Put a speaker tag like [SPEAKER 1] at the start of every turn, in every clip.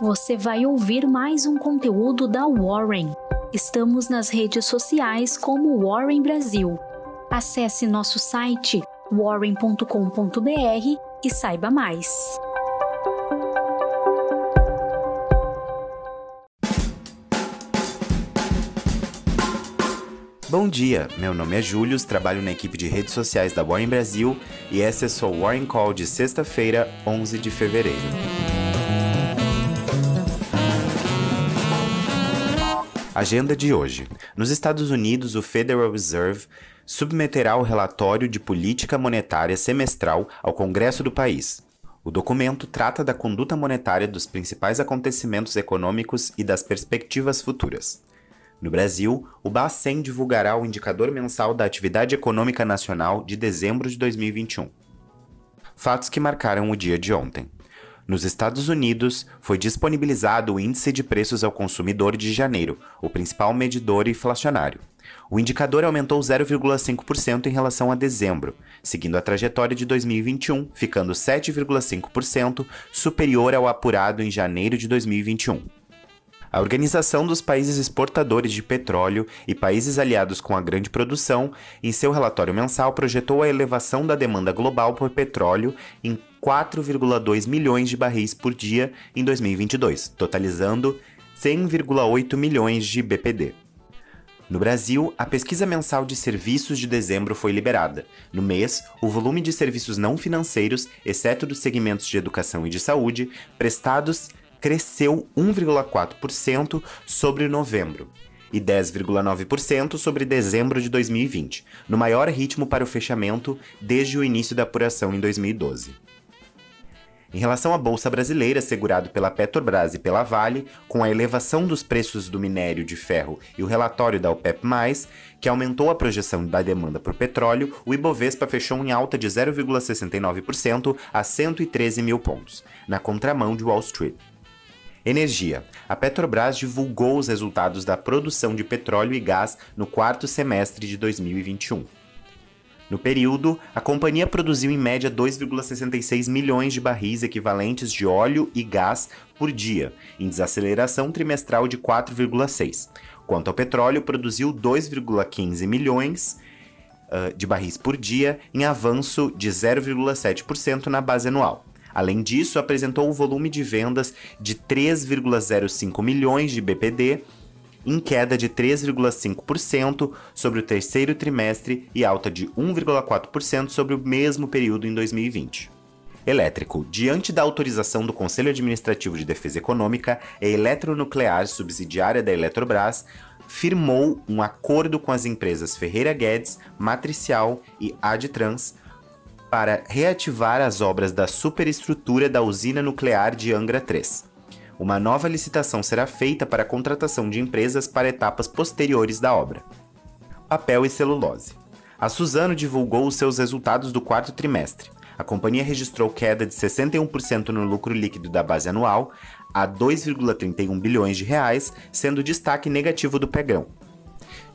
[SPEAKER 1] você vai ouvir mais um conteúdo da Warren. Estamos nas redes sociais como Warren Brasil. Acesse nosso site warren.com.br e saiba mais.
[SPEAKER 2] Bom dia, meu nome é Július, trabalho na equipe de redes sociais da Warren Brasil e essa é sua Warren Call de sexta-feira, 11 de fevereiro. Agenda de hoje. Nos Estados Unidos, o Federal Reserve submeterá o relatório de política monetária semestral ao Congresso do país. O documento trata da conduta monetária dos principais acontecimentos econômicos e das perspectivas futuras. No Brasil, o Bacen divulgará o indicador mensal da atividade econômica nacional de dezembro de 2021. Fatos que marcaram o dia de ontem. Nos Estados Unidos, foi disponibilizado o Índice de Preços ao Consumidor de janeiro, o principal medidor inflacionário. O indicador aumentou 0,5% em relação a dezembro, seguindo a trajetória de 2021, ficando 7,5% superior ao apurado em janeiro de 2021. A Organização dos Países Exportadores de Petróleo e países aliados com a grande produção, em seu relatório mensal, projetou a elevação da demanda global por petróleo em 4,2 milhões de barris por dia em 2022, totalizando 100,8 milhões de BPD. No Brasil, a pesquisa mensal de serviços de dezembro foi liberada. No mês, o volume de serviços não financeiros, exceto dos segmentos de educação e de saúde, prestados cresceu 1,4% sobre novembro e 10,9% sobre dezembro de 2020, no maior ritmo para o fechamento desde o início da apuração em 2012. Em relação à bolsa brasileira, segurado pela Petrobras e pela Vale, com a elevação dos preços do minério de ferro e o relatório da OPEP+, que aumentou a projeção da demanda por petróleo, o Ibovespa fechou em alta de 0,69% a 113 mil pontos, na contramão de Wall Street. Energia. A Petrobras divulgou os resultados da produção de petróleo e gás no quarto semestre de 2021. No período, a companhia produziu em média 2,66 milhões de barris equivalentes de óleo e gás por dia, em desaceleração trimestral de 4,6. Quanto ao petróleo, produziu 2,15 milhões uh, de barris por dia, em avanço de 0,7% na base anual. Além disso, apresentou o volume de vendas de 3,05 milhões de BPD, em queda de 3,5% sobre o terceiro trimestre e alta de 1,4% sobre o mesmo período em 2020. Elétrico. Diante da autorização do Conselho Administrativo de Defesa Econômica, a Eletronuclear, subsidiária da Eletrobras, firmou um acordo com as empresas Ferreira Guedes, Matricial e Adtrans para reativar as obras da superestrutura da usina nuclear de Angra 3. Uma nova licitação será feita para a contratação de empresas para etapas posteriores da obra. Papel e celulose. A Suzano divulgou os seus resultados do quarto trimestre. A companhia registrou queda de 61% no lucro líquido da base anual a 2,31 bilhões de reais, sendo destaque negativo do pegão.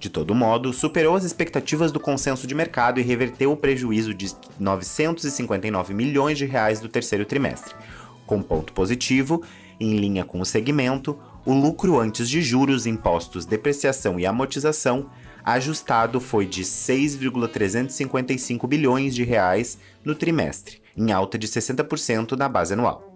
[SPEAKER 2] De todo modo, superou as expectativas do consenso de mercado e reverteu o prejuízo de 959 milhões de reais do terceiro trimestre. Com ponto positivo, em linha com o segmento, o lucro antes de juros, impostos, depreciação e amortização ajustado foi de 6,355 bilhões de reais no trimestre, em alta de 60% na base anual.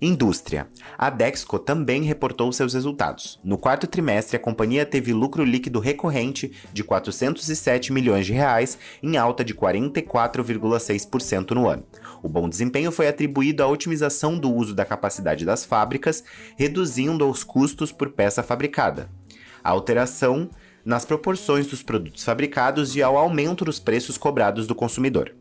[SPEAKER 2] Indústria. A Dexco também reportou seus resultados. No quarto trimestre, a companhia teve lucro líquido recorrente de 407 milhões de reais, em alta de 44,6% no ano. O bom desempenho foi atribuído à otimização do uso da capacidade das fábricas, reduzindo os custos por peça fabricada. A alteração nas proporções dos produtos fabricados e ao aumento dos preços cobrados do consumidor.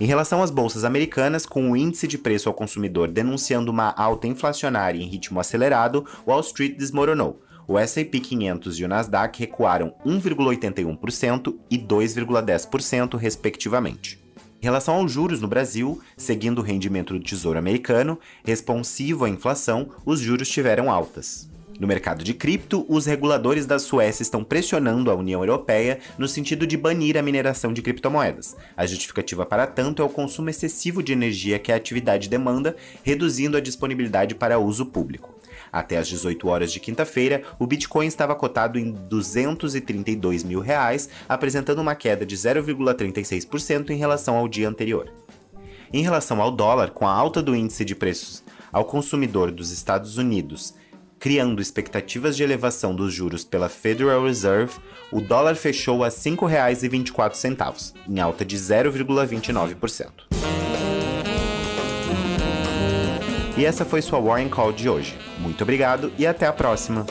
[SPEAKER 2] Em relação às bolsas americanas, com o índice de preço ao consumidor denunciando uma alta inflacionária em ritmo acelerado, Wall Street desmoronou. O S&P 500 e o Nasdaq recuaram 1,81% e 2,10%, respectivamente. Em relação aos juros no Brasil, seguindo o rendimento do Tesouro Americano, responsivo à inflação, os juros tiveram altas. No mercado de cripto, os reguladores da Suécia estão pressionando a União Europeia no sentido de banir a mineração de criptomoedas. A justificativa para tanto é o consumo excessivo de energia que a atividade demanda, reduzindo a disponibilidade para uso público. Até às 18 horas de quinta-feira, o Bitcoin estava cotado em 232 mil reais, apresentando uma queda de 0,36% em relação ao dia anterior. Em relação ao dólar, com a alta do índice de preços ao consumidor dos Estados Unidos, criando expectativas de elevação dos juros pela Federal Reserve, o dólar fechou a R$ 5,24, em alta de 0,29%. E essa foi sua Warren Call de hoje. Muito obrigado e até a próxima!